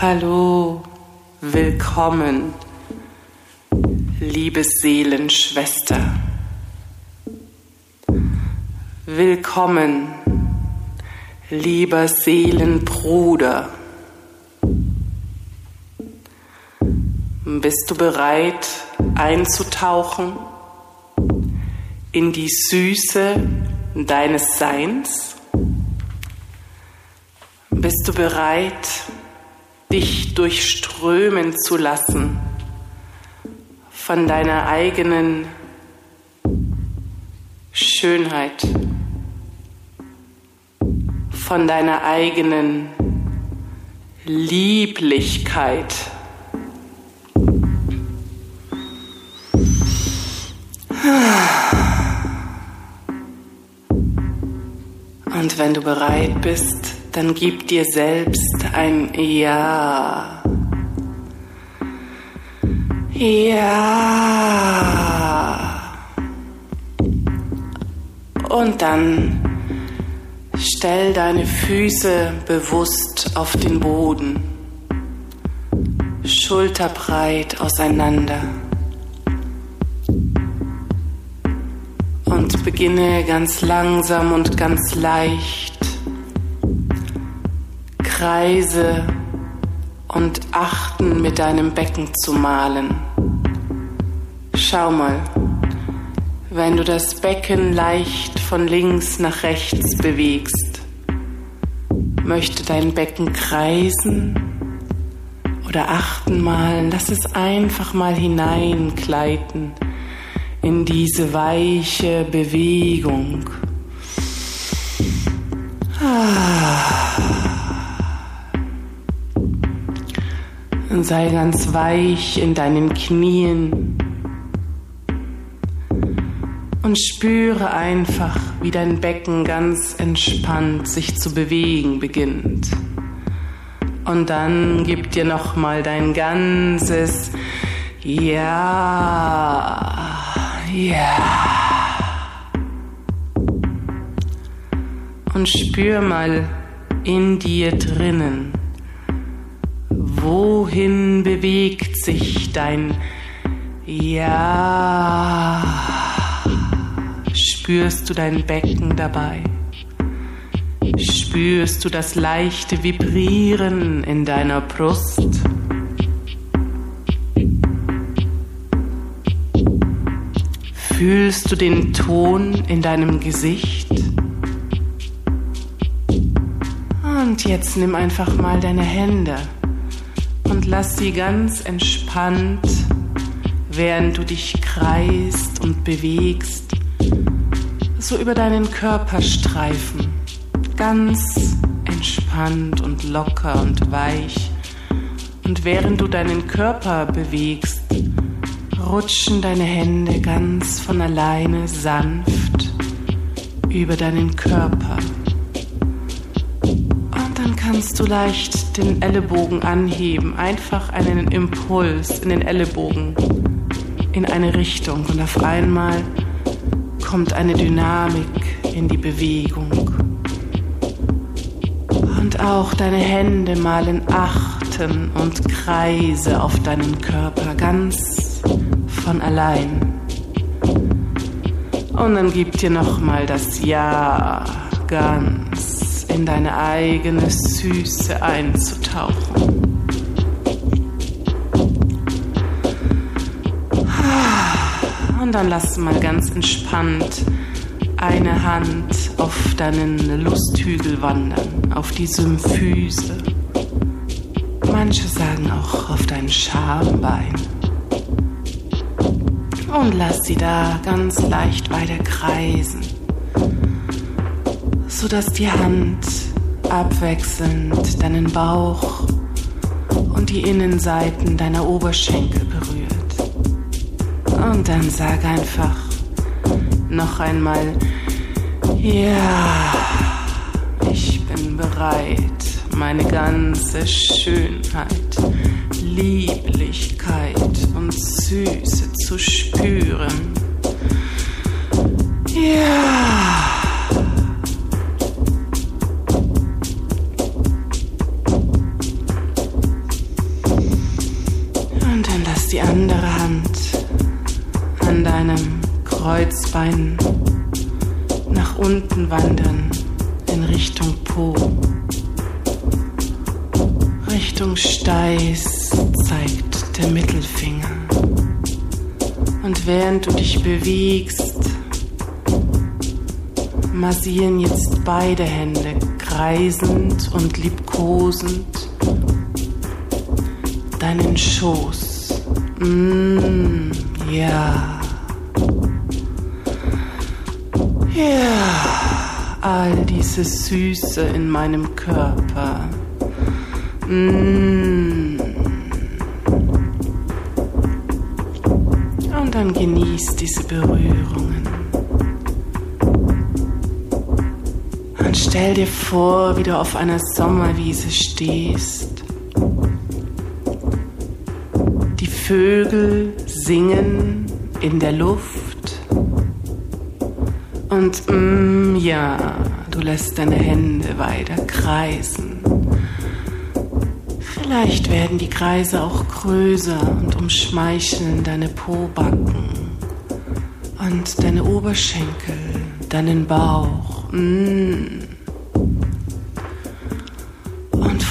Hallo, willkommen, liebe Seelenschwester. Willkommen, lieber Seelenbruder. Bist du bereit einzutauchen in die Süße deines Seins? Bist du bereit, dich durchströmen zu lassen von deiner eigenen Schönheit, von deiner eigenen Lieblichkeit. Und wenn du bereit bist, dann gib dir selbst ein Ja. Ja. Und dann stell deine Füße bewusst auf den Boden, schulterbreit auseinander. Und beginne ganz langsam und ganz leicht Kreise und Achten mit deinem Becken zu malen. Schau mal, wenn du das Becken leicht von links nach rechts bewegst, möchte dein Becken kreisen oder achten mal, lass es einfach mal hineinkleiden in diese weiche Bewegung. Ah. Und sei ganz weich in deinen Knien und spüre einfach, wie dein Becken ganz entspannt sich zu bewegen beginnt. Und dann gib dir noch mal dein ganzes Ja, ja. Und spür mal in dir drinnen Wohin bewegt sich dein Ja? Spürst du dein Becken dabei? Spürst du das leichte Vibrieren in deiner Brust? Fühlst du den Ton in deinem Gesicht? Und jetzt nimm einfach mal deine Hände und lass sie ganz entspannt, während du dich kreist und bewegst, so über deinen Körper streifen. Ganz entspannt und locker und weich. Und während du deinen Körper bewegst, rutschen deine Hände ganz von alleine sanft über deinen Körper kannst du leicht den Ellenbogen anheben, einfach einen Impuls in den Ellenbogen in eine Richtung und auf einmal kommt eine Dynamik in die Bewegung. Und auch deine Hände malen Achten und Kreise auf deinen Körper ganz von allein. Und dann gib dir nochmal das Ja ganz in deine eigene Süße einzutauchen. Und dann lass mal ganz entspannt eine Hand auf deinen Lusthügel wandern, auf die Symphyse. Manche sagen auch auf dein Schambein. Und lass sie da ganz leicht weiter kreisen sodass die Hand abwechselnd deinen Bauch und die Innenseiten deiner Oberschenkel berührt. Und dann sag einfach noch einmal, ja, ich bin bereit, meine ganze Schönheit, Lieblichkeit und Süße zu spüren. Ja. Lass die andere Hand an deinem Kreuzbein nach unten wandern in Richtung Po. Richtung Steiß zeigt der Mittelfinger. Und während du dich bewegst, massieren jetzt beide Hände kreisend und liebkosend deinen Schoß. Mm, ja. Ja, all diese Süße in meinem Körper. Mm. Und dann genieß diese Berührungen. Und stell dir vor, wie du auf einer Sommerwiese stehst. Vögel singen in der Luft. Und mm, ja, du lässt deine Hände weiter kreisen. Vielleicht werden die Kreise auch größer und umschmeicheln deine Pobacken und deine Oberschenkel, deinen Bauch. Mm.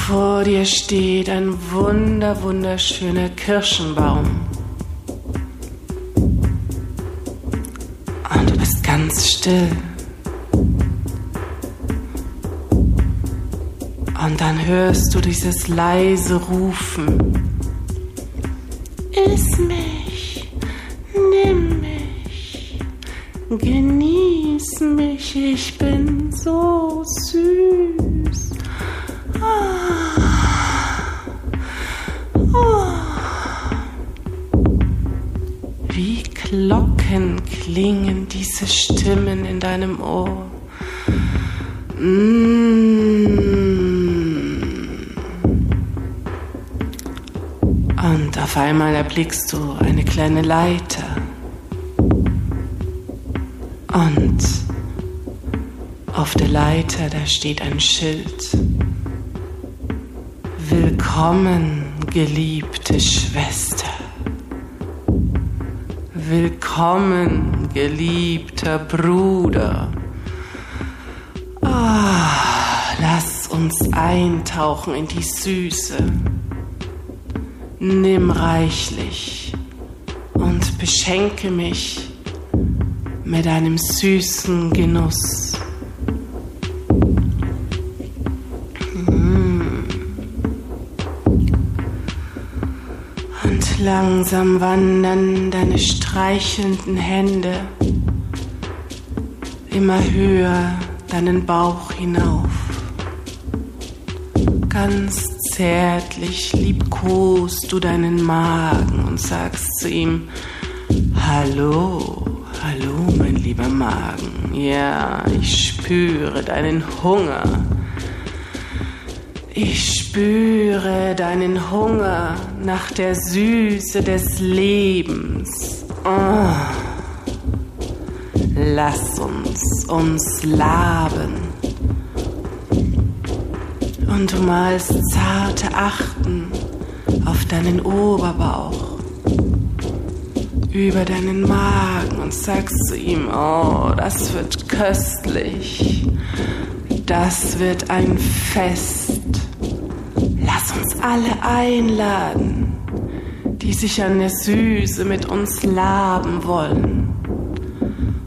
Vor dir steht ein wunder, wunderschöner Kirschenbaum. Und du bist ganz still. Und dann hörst du dieses leise Rufen. Iss mich, nimm mich, genieß mich, ich bin so süß. Wie Glocken klingen diese Stimmen in deinem Ohr. Mmh. Und auf einmal erblickst du eine kleine Leiter. Und auf der Leiter, da steht ein Schild. Willkommen, geliebte Schwester. Willkommen, geliebter Bruder. Oh, lass uns eintauchen in die Süße. Nimm reichlich und beschenke mich mit einem süßen Genuss. Langsam wandern deine streichelnden Hände immer höher deinen Bauch hinauf. Ganz zärtlich liebkost du deinen Magen und sagst zu ihm, Hallo, hallo, mein lieber Magen. Ja, ich spüre deinen Hunger. Ich spüre deinen Hunger nach der Süße des Lebens. Oh. Lass uns uns laben und du malst zarte Achten auf deinen Oberbauch, über deinen Magen und sagst zu ihm, oh, das wird köstlich, das wird ein Fest. Alle einladen, die sich an der Süße mit uns laben wollen.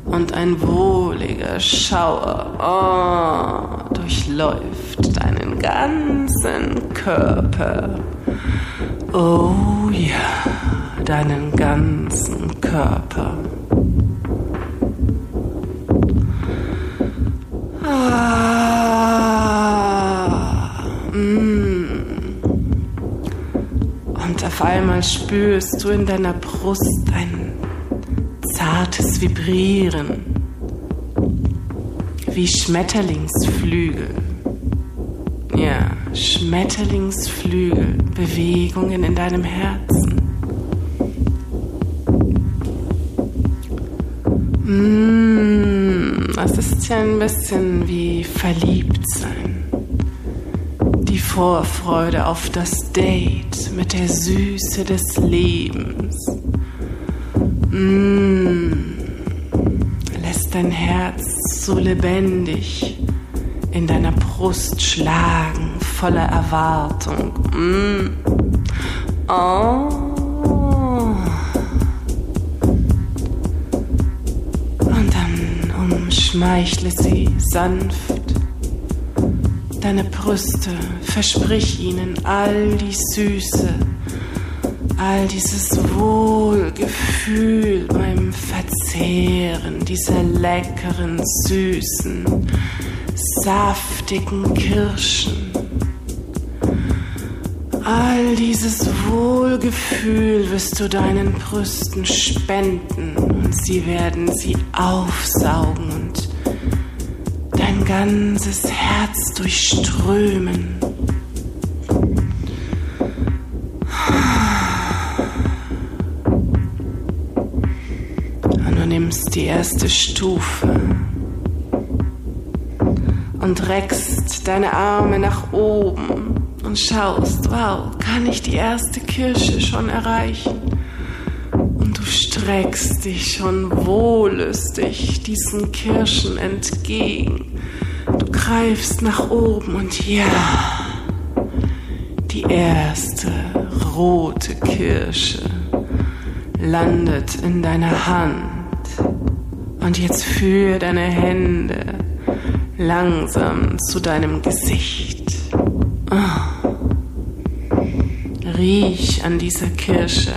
Und ein wohliger Schauer oh, durchläuft deinen ganzen Körper. Oh ja, deinen ganzen einmal spürst du in deiner Brust ein zartes Vibrieren, wie Schmetterlingsflügel. Ja, Schmetterlingsflügel, Bewegungen in deinem Herzen. Mmh, das ist ja ein bisschen wie verliebt sein. Vorfreude auf das Date mit der Süße des Lebens. Mmh. Lässt dein Herz so lebendig in deiner Brust schlagen, voller Erwartung. Mmh. Oh. Und dann umschmeichle sie sanft deine Brüste, versprich ihnen all die Süße, all dieses Wohlgefühl beim Verzehren dieser leckeren, süßen, saftigen Kirschen. All dieses Wohlgefühl wirst du deinen Brüsten spenden und sie werden sie aufsaugen ganzes Herz durchströmen. Und du nimmst die erste Stufe und reckst deine Arme nach oben und schaust, wow, kann ich die erste Kirsche schon erreichen? Und du streckst dich schon wohlüstig diesen Kirschen entgegen greifst nach oben und ja, die erste rote Kirsche landet in deiner Hand. Und jetzt führe deine Hände langsam zu deinem Gesicht. Oh. Riech an dieser Kirsche.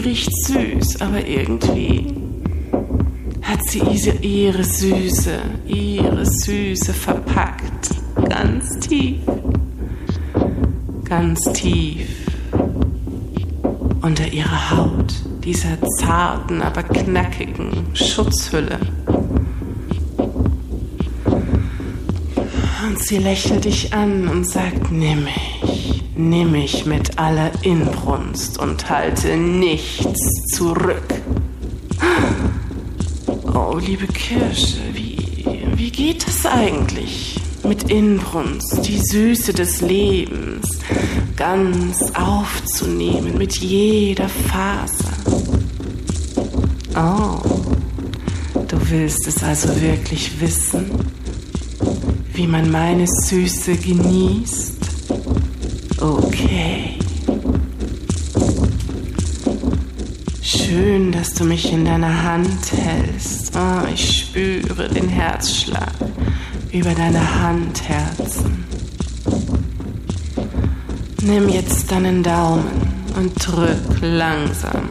Sie riecht süß, aber irgendwie hat sie ihre Süße, ihre Süße verpackt. Ganz tief. Ganz tief. Unter ihrer Haut, dieser zarten, aber knackigen Schutzhülle. Und sie lächelt dich an und sagt, nimm mich. Nimm mich mit aller Inbrunst und halte nichts zurück. Oh, liebe Kirsche, wie, wie geht es eigentlich? Mit Inbrunst, die Süße des Lebens ganz aufzunehmen, mit jeder Faser. Oh, du willst es also wirklich wissen, wie man meine Süße genießt? Okay. Schön, dass du mich in deiner Hand hältst. Oh, ich spüre den Herzschlag über deine Handherzen. Nimm jetzt deinen Daumen und drück langsam,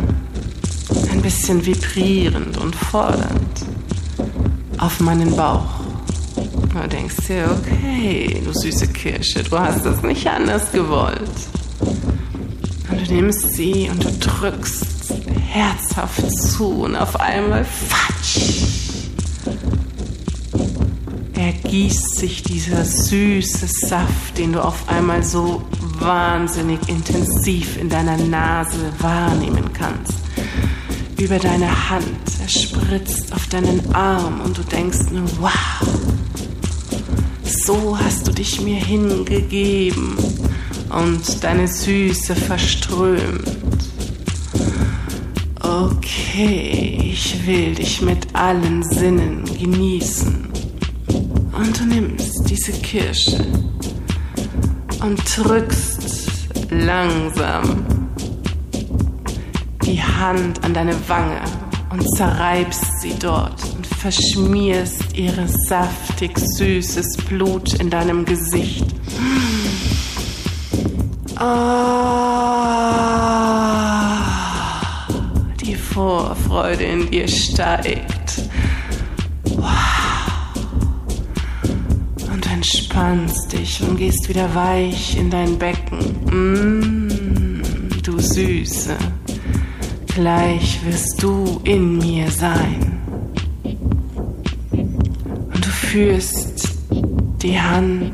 ein bisschen vibrierend und fordernd auf meinen Bauch. Du denkst dir, okay, du süße Kirsche, du hast es nicht anders gewollt. Und du nimmst sie und du drückst herzhaft zu und auf einmal fatsch. Ergießt sich dieser süße Saft, den du auf einmal so wahnsinnig intensiv in deiner Nase wahrnehmen kannst. Über deine Hand, er spritzt auf deinen Arm und du denkst nur, wow, so hast du dich mir hingegeben und deine Süße verströmt. Okay, ich will dich mit allen Sinnen genießen. Und du nimmst diese Kirsche und drückst langsam die Hand an deine Wange und zerreibst sie dort verschmierst ihre saftig süßes Blut in deinem Gesicht. Ah, die Vorfreude in dir steigt. Und entspannst dich und gehst wieder weich in dein Becken. Mm, du Süße, gleich wirst du in mir sein führst die Hand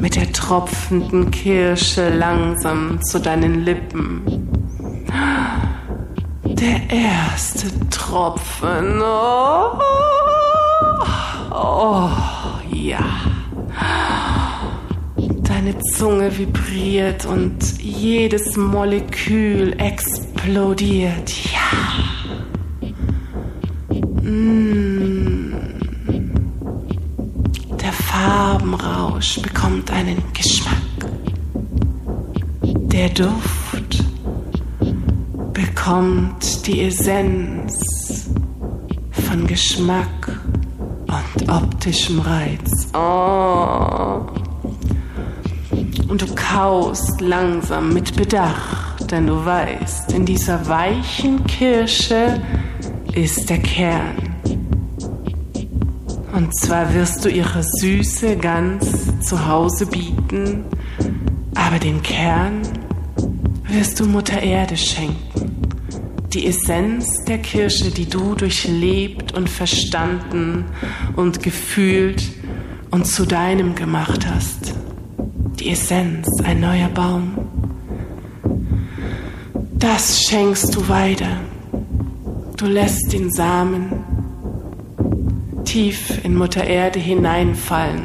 mit der tropfenden Kirsche langsam zu deinen Lippen. Der erste Tropfen. Oh, oh ja. Deine Zunge vibriert und jedes Molekül explodiert. Ja. Mm. Farbenrausch bekommt einen Geschmack. Der Duft bekommt die Essenz von Geschmack und optischem Reiz. Oh. Und du kaust langsam mit Bedacht, denn du weißt, in dieser weichen Kirsche ist der Kern. Und zwar wirst du ihre Süße ganz zu Hause bieten, aber den Kern wirst du Mutter Erde schenken. Die Essenz der Kirsche, die du durchlebt und verstanden und gefühlt und zu deinem gemacht hast die Essenz, ein neuer Baum. Das schenkst du weiter. Du lässt den Samen tief in Mutter Erde hineinfallen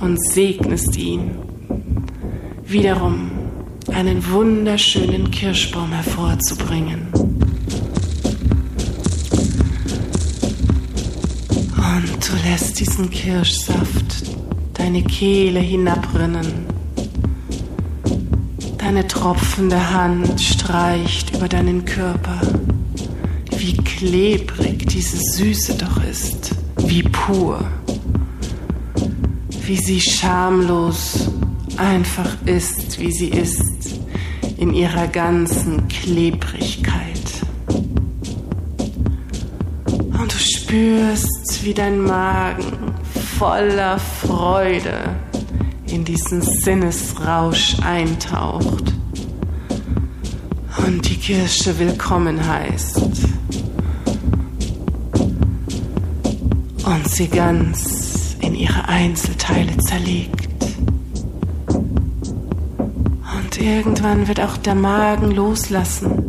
und segnest ihn, wiederum einen wunderschönen Kirschbaum hervorzubringen. Und du lässt diesen Kirschsaft deine Kehle hinabrinnen Deine tropfende Hand streicht über deinen Körper. Wie klebrig diese Süße doch ist, wie pur, wie sie schamlos einfach ist, wie sie ist, in ihrer ganzen Klebrigkeit. Und du spürst, wie dein Magen voller Freude in diesen Sinnesrausch eintaucht. Und die Kirsche willkommen heißt und sie ganz in ihre Einzelteile zerlegt. Und irgendwann wird auch der Magen loslassen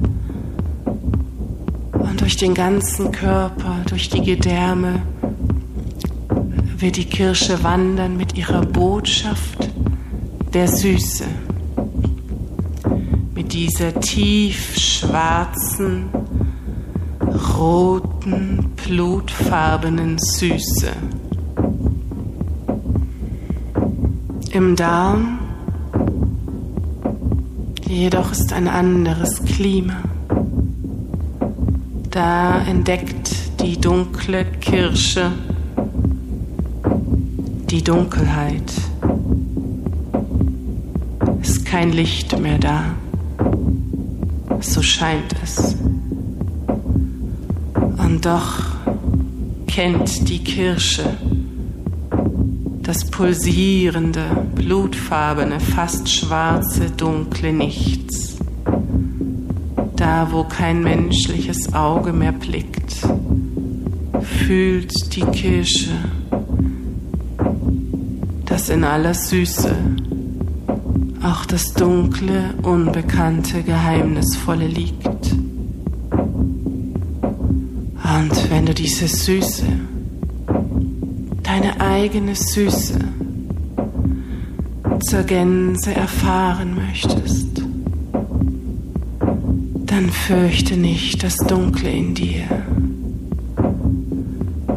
und durch den ganzen Körper, durch die Gedärme, wird die Kirsche wandern mit ihrer Botschaft der Süße, mit dieser tief schwarzen, roten, blutfarbenen Süße. Im Darm jedoch ist ein anderes Klima. Da entdeckt die dunkle Kirsche die Dunkelheit. Ist kein Licht mehr da. So scheint es. Und doch kennt die Kirsche das pulsierende, blutfarbene, fast schwarze, dunkle Nichts. Da, wo kein menschliches Auge mehr blickt, fühlt die Kirsche dass in aller Süße auch das dunkle, unbekannte, geheimnisvolle liegt. Und wenn du diese Süße, deine eigene Süße, zur Gänse erfahren möchtest, dann fürchte nicht das Dunkle in dir.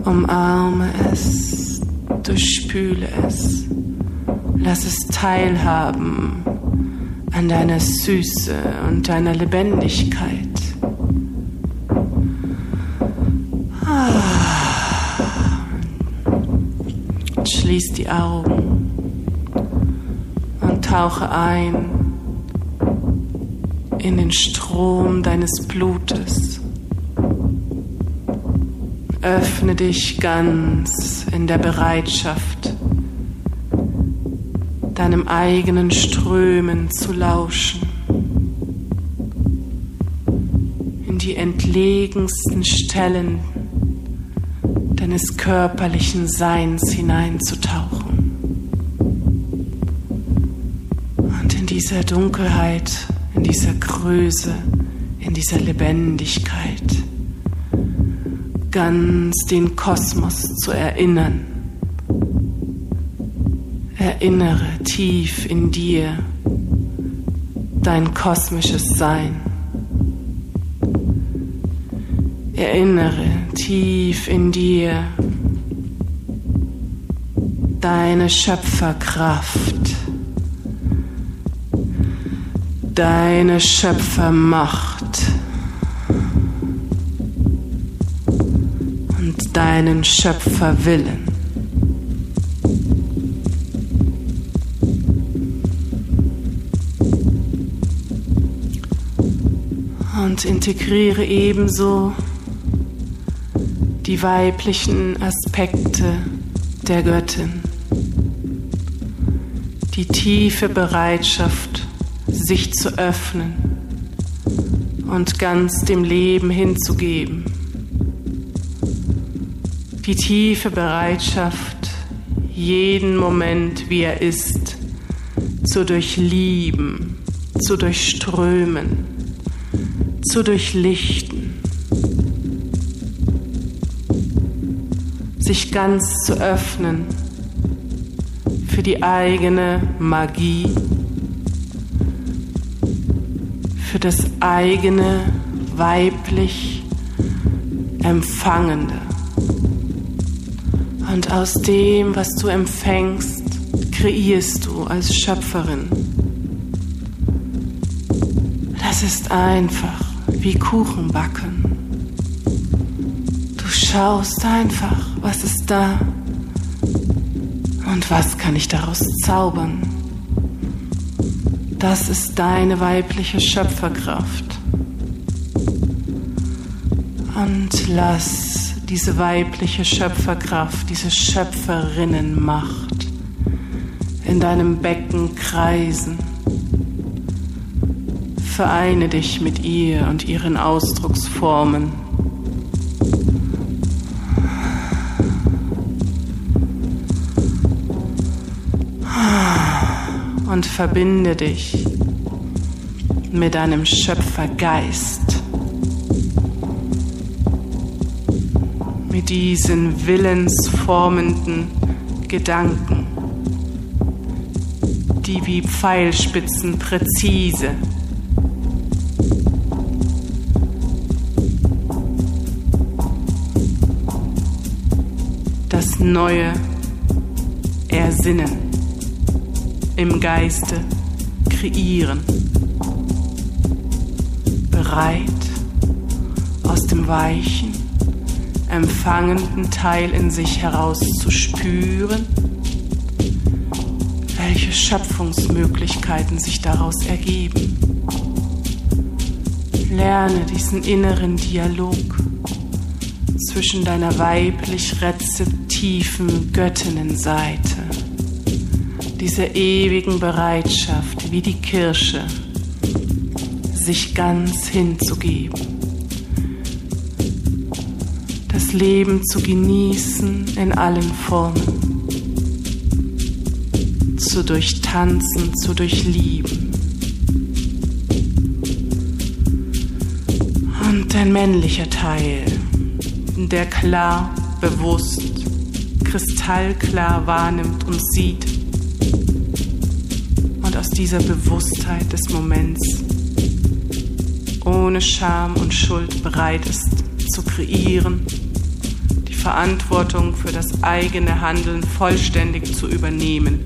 Umarme es, durchspüle es Lass es teilhaben an deiner Süße und deiner Lebendigkeit. Ah. Schließ die Augen und tauche ein in den Strom deines Blutes. Öffne dich ganz in der Bereitschaft deinem eigenen Strömen zu lauschen, in die entlegensten Stellen deines körperlichen Seins hineinzutauchen und in dieser Dunkelheit, in dieser Größe, in dieser Lebendigkeit ganz den Kosmos zu erinnern. Erinnere tief in dir dein kosmisches Sein. Erinnere tief in dir deine Schöpferkraft, deine Schöpfermacht und deinen Schöpferwillen. Und integriere ebenso die weiblichen Aspekte der Göttin die tiefe Bereitschaft, sich zu öffnen und ganz dem Leben hinzugeben. Die tiefe Bereitschaft, jeden Moment, wie er ist, zu durchlieben, zu durchströmen, zu durchlichten, sich ganz zu öffnen für die eigene Magie, für das eigene weiblich Empfangende. Und aus dem, was du empfängst, kreierst du als Schöpferin. Das ist einfach wie Kuchenbacken. Du schaust einfach, was ist da und was kann ich daraus zaubern? Das ist deine weibliche Schöpferkraft. Und lass diese weibliche Schöpferkraft, diese Schöpferinnenmacht in deinem Becken kreisen. Vereine dich mit ihr und ihren Ausdrucksformen. Und verbinde dich mit deinem Schöpfergeist, mit diesen willensformenden Gedanken, die wie Pfeilspitzen präzise das Neue ersinnen im Geiste kreieren. Bereit, aus dem weichen, empfangenden Teil in sich heraus zu spüren, welche Schöpfungsmöglichkeiten sich daraus ergeben. Lerne diesen inneren Dialog zwischen deiner weiblich rezeptiven Göttinnenseite dieser ewigen Bereitschaft wie die Kirsche, sich ganz hinzugeben, das Leben zu genießen in allen Formen, zu durchtanzen, zu durchlieben. Und ein männlicher Teil, der klar, bewusst, kristallklar wahrnimmt und sieht, aus dieser Bewusstheit des Moments ohne Scham und Schuld bereit ist zu kreieren, die Verantwortung für das eigene Handeln vollständig zu übernehmen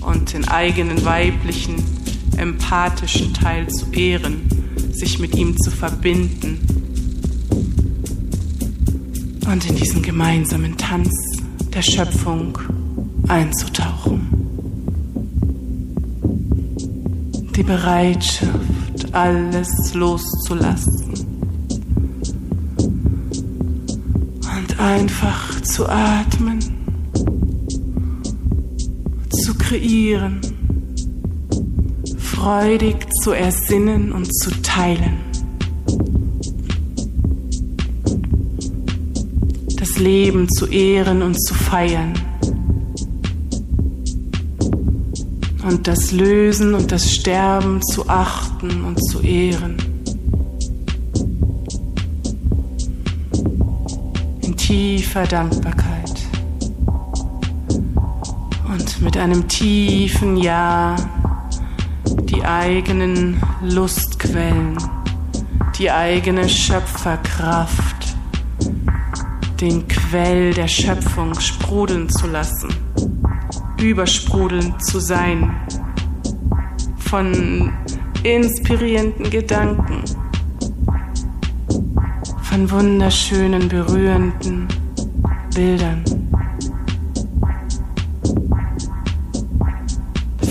und den eigenen weiblichen, empathischen Teil zu ehren, sich mit ihm zu verbinden und in diesen gemeinsamen Tanz der Schöpfung einzutauchen. Die Bereitschaft, alles loszulassen und einfach zu atmen, zu kreieren, freudig zu ersinnen und zu teilen. Das Leben zu ehren und zu feiern. Und das Lösen und das Sterben zu achten und zu ehren. tiefer Dankbarkeit und mit einem tiefen Ja die eigenen Lustquellen, die eigene Schöpferkraft, den Quell der Schöpfung sprudeln zu lassen, übersprudelnd zu sein von inspirierenden Gedanken, von wunderschönen, berührenden Bildern.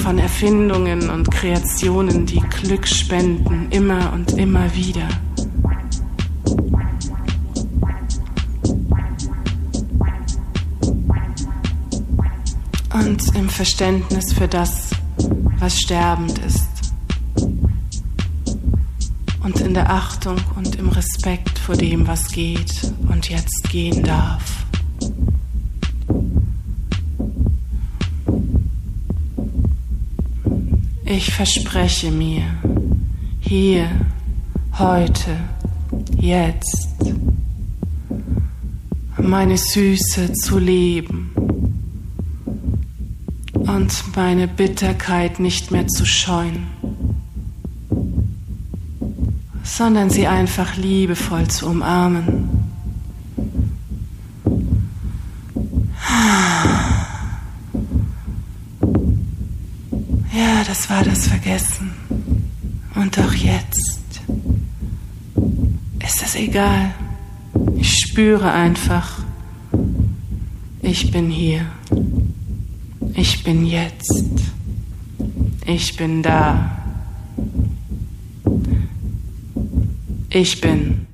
von Erfindungen und Kreationen, die Glück spenden, immer und immer wieder. Und im Verständnis für das, was sterbend ist. Und in der Achtung und im Respekt vor dem, was geht und jetzt gehen darf. Ich verspreche mir, hier, heute, jetzt, meine Süße zu leben und meine Bitterkeit nicht mehr zu scheuen, sondern sie einfach liebevoll zu umarmen. das war das Vergessen. Und auch jetzt ist es egal. Ich spüre einfach, ich bin hier. Ich bin jetzt. Ich bin da. Ich bin.